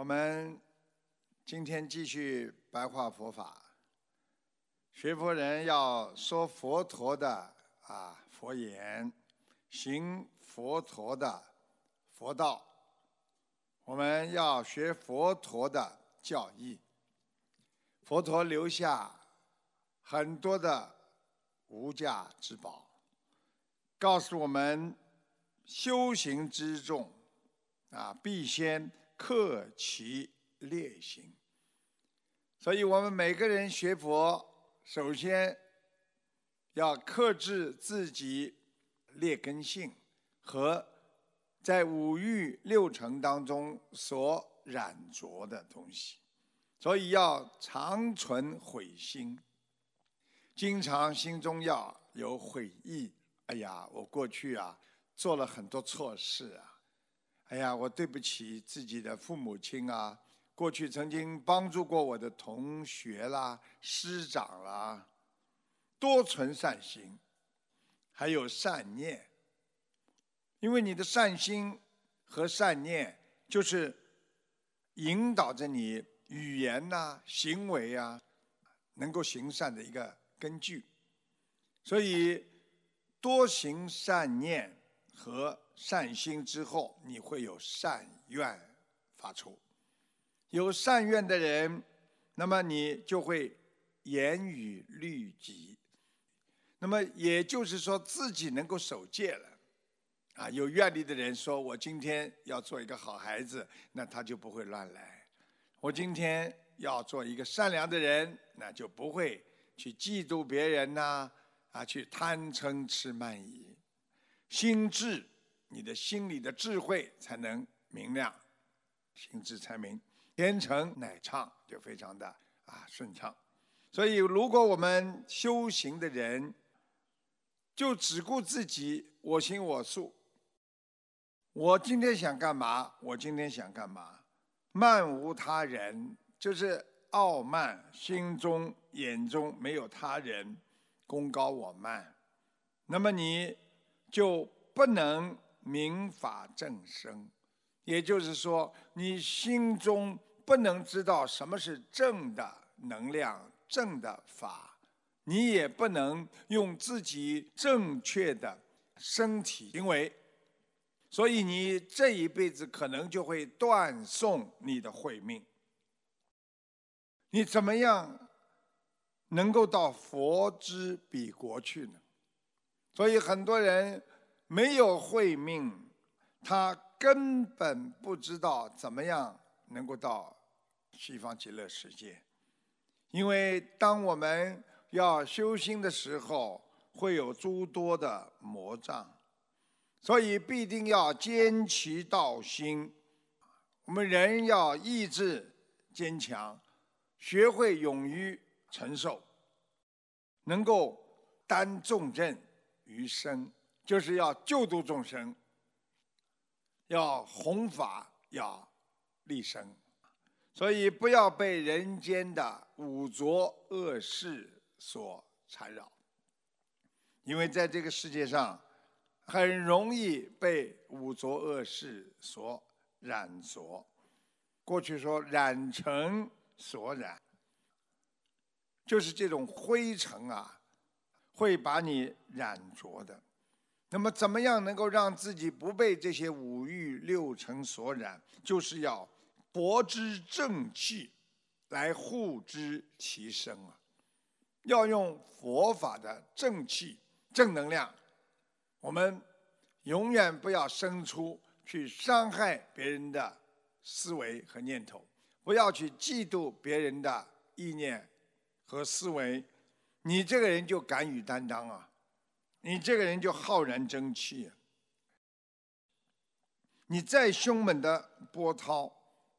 我们今天继续白话佛法，学佛人要说佛陀的啊佛言，行佛陀的佛道，我们要学佛陀的教义。佛陀留下很多的无价之宝，告诉我们修行之重啊，必先克其劣行。所以我们每个人学佛，首先要克制自己劣根性和在五欲六尘当中所染着的东西。所以要常存悔心，经常心中要有悔意。哎呀，我过去啊做了很多错事啊！哎呀，我对不起自己的父母亲啊！过去曾经帮助过我的同学啦、师长啦，多存善心，还有善念。因为你的善心和善念，就是引导着你。语言呐，行为啊，能够行善的一个根据。所以，多行善念和善心之后，你会有善愿发出。有善愿的人，那么你就会严于律己。那么也就是说，自己能够守戒了。啊，有愿力的人说：“我今天要做一个好孩子”，那他就不会乱来。我今天要做一个善良的人，那就不会去嫉妒别人呐，啊，去贪嗔痴慢疑。心智，你的心里的智慧才能明亮，心智才明，言成乃畅，就非常的啊顺畅。所以，如果我们修行的人就只顾自己我行我素，我今天想干嘛，我今天想干嘛。慢无他人，就是傲慢，心中眼中没有他人，功高我慢，那么你就不能明法正生，也就是说，你心中不能知道什么是正的能量、正的法，你也不能用自己正确的身体行为。所以你这一辈子可能就会断送你的慧命。你怎么样能够到佛之彼国去呢？所以很多人没有慧命，他根本不知道怎么样能够到西方极乐世界。因为当我们要修心的时候，会有诸多的魔障。所以必定要坚其道心，我们人要意志坚强，学会勇于承受，能够担重任于生，就是要救度众生，要弘法，要立身。所以不要被人间的五浊恶事所缠绕，因为在这个世界上。很容易被五浊恶世所染着，过去说染尘所染，就是这种灰尘啊，会把你染着的。那么，怎么样能够让自己不被这些五欲六尘所染？就是要博之正气，来护之其身啊！要用佛法的正气、正能量。我们永远不要生出去伤害别人的思维和念头，不要去嫉妒别人的意念和思维，你这个人就敢于担当啊，你这个人就浩然正气。你再凶猛的波涛，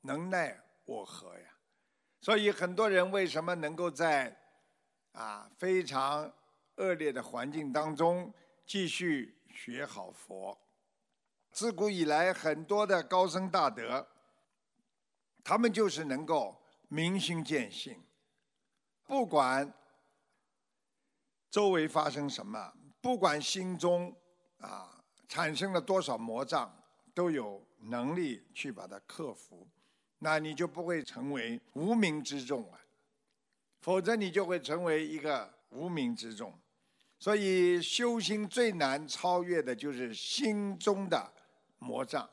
能奈我何呀？所以很多人为什么能够在啊非常恶劣的环境当中？继续学好佛。自古以来，很多的高僧大德，他们就是能够明心见性，不管周围发生什么，不管心中啊产生了多少魔障，都有能力去把它克服。那你就不会成为无名之众啊，否则你就会成为一个无名之众。所以修心最难超越的就是心中的魔障，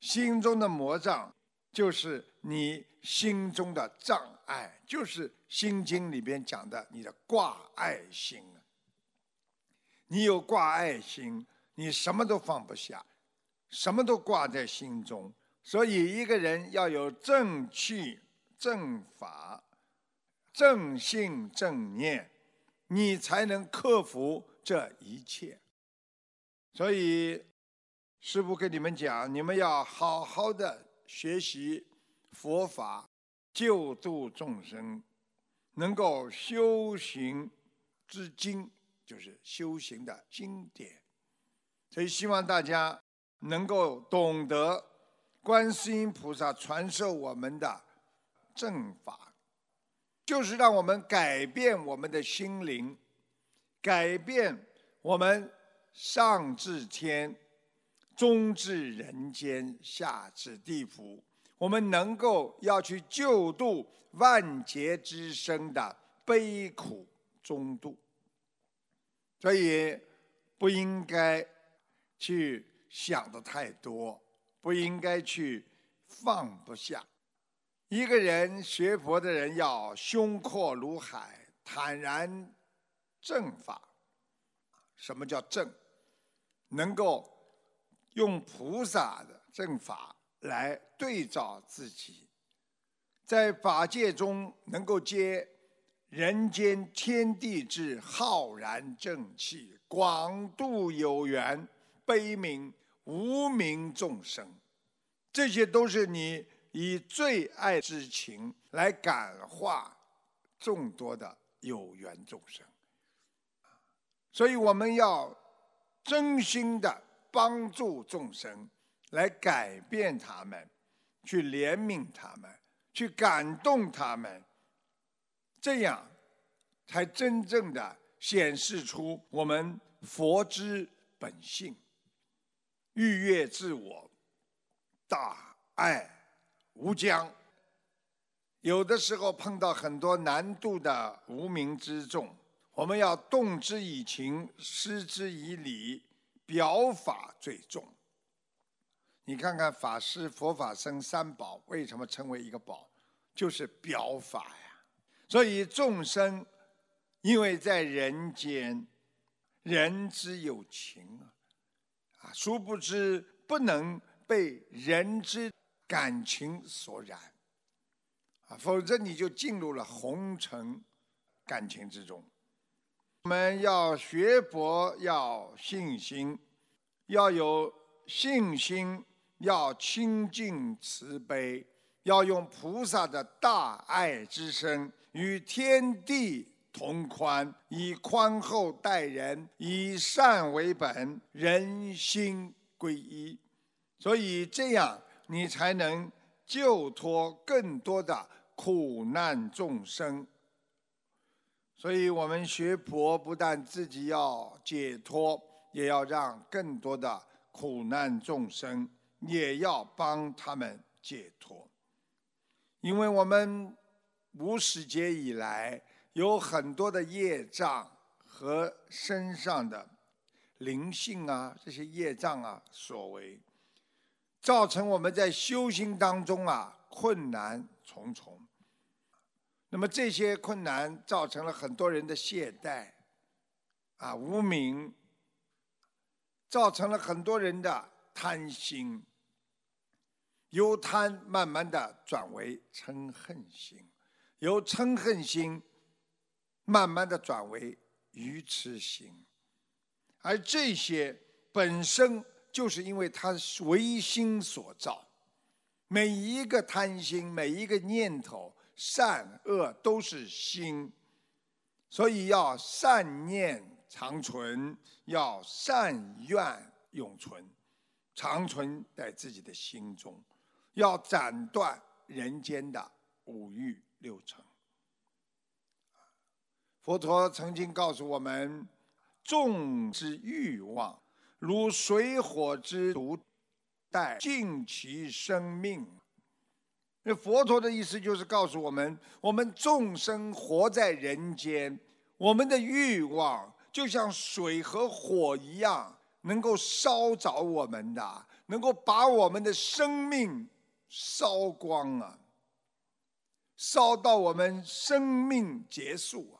心中的魔障就是你心中的障碍，就是《心经》里边讲的你的挂碍心啊。你有挂爱心，你什么都放不下，什么都挂在心中。所以一个人要有正气、正法、正信、正念。你才能克服这一切。所以，师父跟你们讲，你们要好好的学习佛法，救度众生，能够修行之经，就是修行的经典。所以，希望大家能够懂得观世音菩萨传授我们的正法。就是让我们改变我们的心灵，改变我们上至天，中至人间，下至地府，我们能够要去救度万劫之生的悲苦中度，所以不应该去想的太多，不应该去放不下。一个人学佛的人要胸阔如海，坦然正法。什么叫正？能够用菩萨的正法来对照自己，在法界中能够接人间天地之浩然正气，广度有缘、悲悯无名众生。这些都是你。以最爱之情来感化众多的有缘众生，所以我们要真心的帮助众生，来改变他们，去怜悯他们，去感动他们，这样才真正的显示出我们佛之本性，愉悦自我，大爱。无疆，有的时候碰到很多难度的无名之众，我们要动之以情，施之以理，表法最重。你看看法师、佛法僧三宝为什么称为一个宝？就是表法呀。所以众生因为在人间，人之有情啊，啊，殊不知不能被人之。感情所染，啊，否则你就进入了红尘感情之中。我们要学佛，要信心，要有信心，要清净慈悲，要用菩萨的大爱之身与天地同宽，以宽厚待人，以善为本，人心归一。所以这样。你才能救脱更多的苦难众生。所以我们学佛不但自己要解脱，也要让更多的苦难众生也要帮他们解脱。因为我们无始劫以来有很多的业障和身上的灵性啊，这些业障啊所为。造成我们在修行当中啊困难重重，那么这些困难造成了很多人的懈怠，啊无名，造成了很多人的贪心，由贪慢慢的转为嗔恨心，由嗔恨心慢慢的转为愚痴心，而这些本身。就是因为他唯心所造，每一个贪心，每一个念头，善恶都是心，所以要善念长存，要善愿永存，长存在自己的心中，要斩断人间的五欲六成。佛陀曾经告诉我们，众之欲望。如水火之毒，殆尽其生命。那佛陀的意思就是告诉我们：我们众生活在人间，我们的欲望就像水和火一样，能够烧着我们的，能够把我们的生命烧光啊，烧到我们生命结束啊。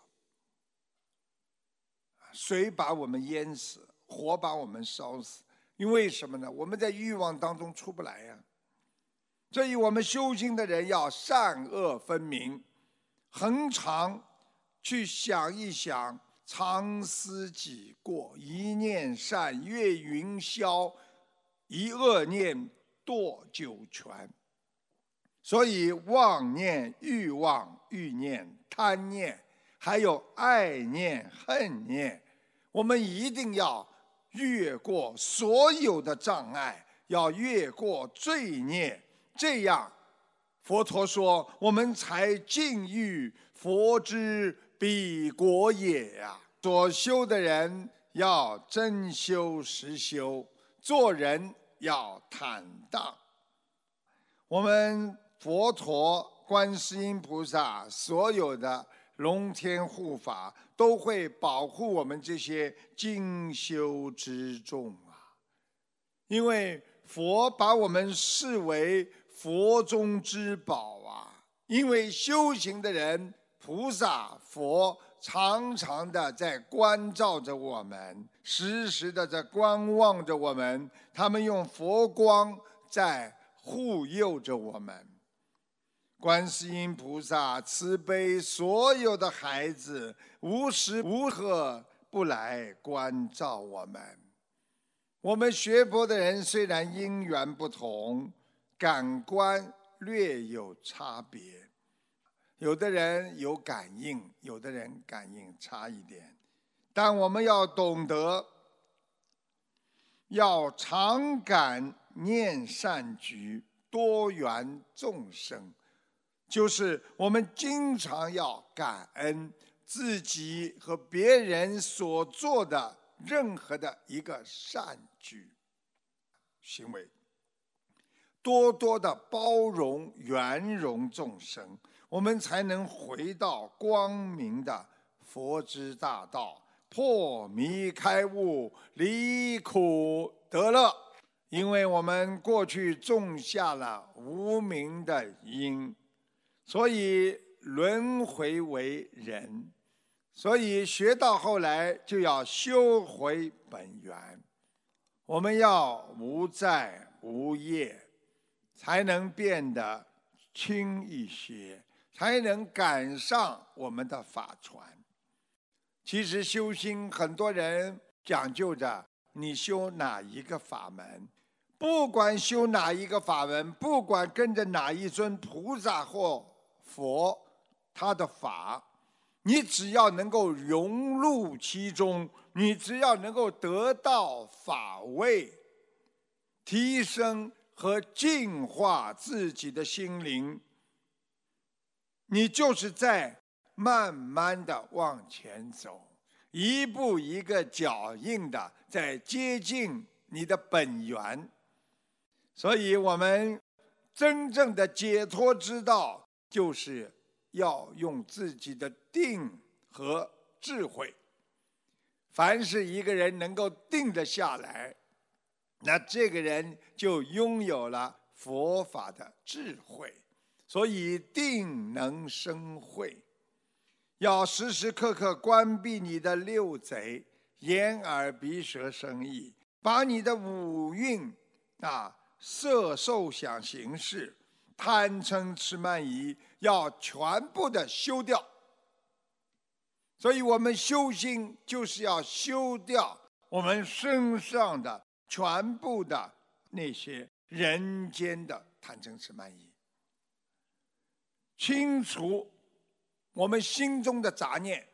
水把我们淹死，火把我们烧死，因为什么呢？我们在欲望当中出不来呀。所以我们修心的人要善恶分明，恒常去想一想，常思己过，一念善越云霄，一恶念堕九泉。所以妄念、欲望、欲念、贪念，还有爱念、恨念。我们一定要越过所有的障碍，要越过罪孽，这样佛陀说，我们才进入佛之彼国也呀。所修的人要真修实修，做人要坦荡。我们佛陀、观世音菩萨所有的。龙天护法都会保护我们这些精修之众啊，因为佛把我们视为佛中之宝啊。因为修行的人，菩萨、佛常常的在关照着我们，时时的在观望着我们，他们用佛光在护佑着我们。观世音菩萨慈悲所有的孩子，无时无刻不来关照我们。我们学佛的人虽然因缘不同，感官略有差别，有的人有感应，有的人感应差一点，但我们要懂得，要常感念善举，多缘众生。就是我们经常要感恩自己和别人所做的任何的一个善举行为，多多的包容圆融众生，我们才能回到光明的佛之大道，破迷开悟，离苦得乐。因为我们过去种下了无名的因。所以轮回为人，所以学到后来就要修回本源。我们要无债无业，才能变得轻一些，才能赶上我们的法船。其实修心，很多人讲究着你修哪一个法门，不管修哪一个法门，不管跟着哪一尊菩萨或。佛他的法，你只要能够融入其中，你只要能够得到法味，提升和净化自己的心灵，你就是在慢慢的往前走，一步一个脚印的在接近你的本源。所以，我们真正的解脱之道。就是要用自己的定和智慧。凡是一个人能够定得下来，那这个人就拥有了佛法的智慧。所以定能生慧，要时时刻刻关闭你的六贼：眼、耳、鼻、舌、身、意，把你的五蕴啊，色、受、想、行、识。贪嗔痴慢疑要全部的修掉，所以我们修心就是要修掉我们身上的全部的那些人间的贪嗔痴慢疑，清除我们心中的杂念，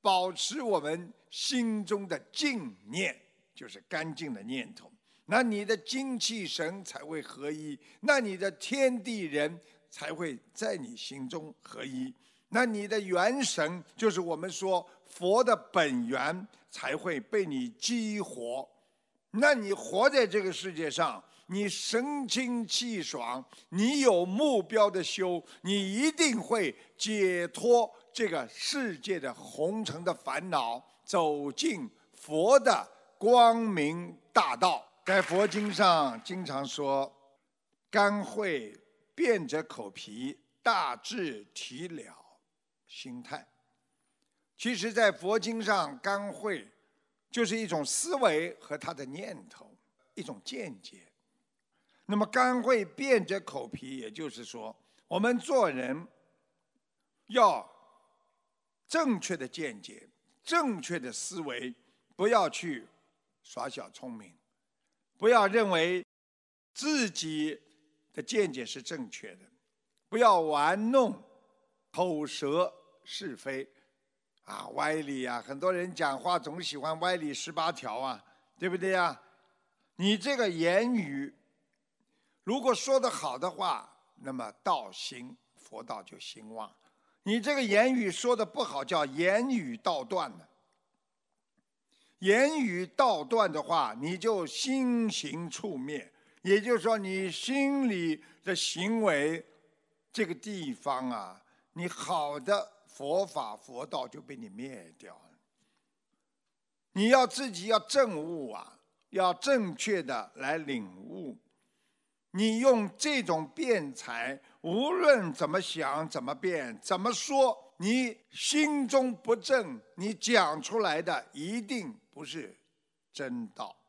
保持我们心中的净念，就是干净的念头。那你的精气神才会合一，那你的天地人才会在你心中合一，那你的元神就是我们说佛的本源才会被你激活，那你活在这个世界上，你神清气爽，你有目标的修，你一定会解脱这个世界的红尘的烦恼，走进佛的光明大道。在佛经上经常说：“肝会变者口皮，大智体了心态。”其实，在佛经上，肝会就是一种思维和他的念头，一种见解。那么，肝会变着口皮，也就是说，我们做人要正确的见解、正确的思维，不要去耍小聪明，不要认为自己的见解是正确的，不要玩弄口舌是非啊、歪理啊。很多人讲话总喜欢歪理十八条啊，对不对呀？你这个言语。如果说的好的话，那么道兴，佛道就兴旺。你这个言语说的不好，叫言语道断的。言语道断的话，你就心行处灭，也就是说，你心里的行为这个地方啊，你好的佛法佛道就被你灭掉了。你要自己要正悟啊，要正确的来领悟。你用这种辩才，无论怎么想、怎么辩、怎么说，你心中不正，你讲出来的一定不是真道。